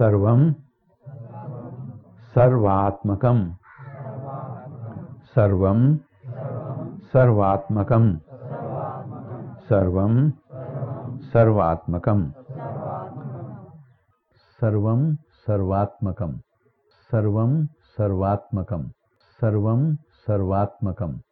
सर्वं सर्वात्मकं। सर्वं सर्वात्मकं। सर्वं सर्वात्मकं। सर्वं सर्वात्मकं। सर्वं सर्वात्मकं। सर्वं सर्वात्मकं।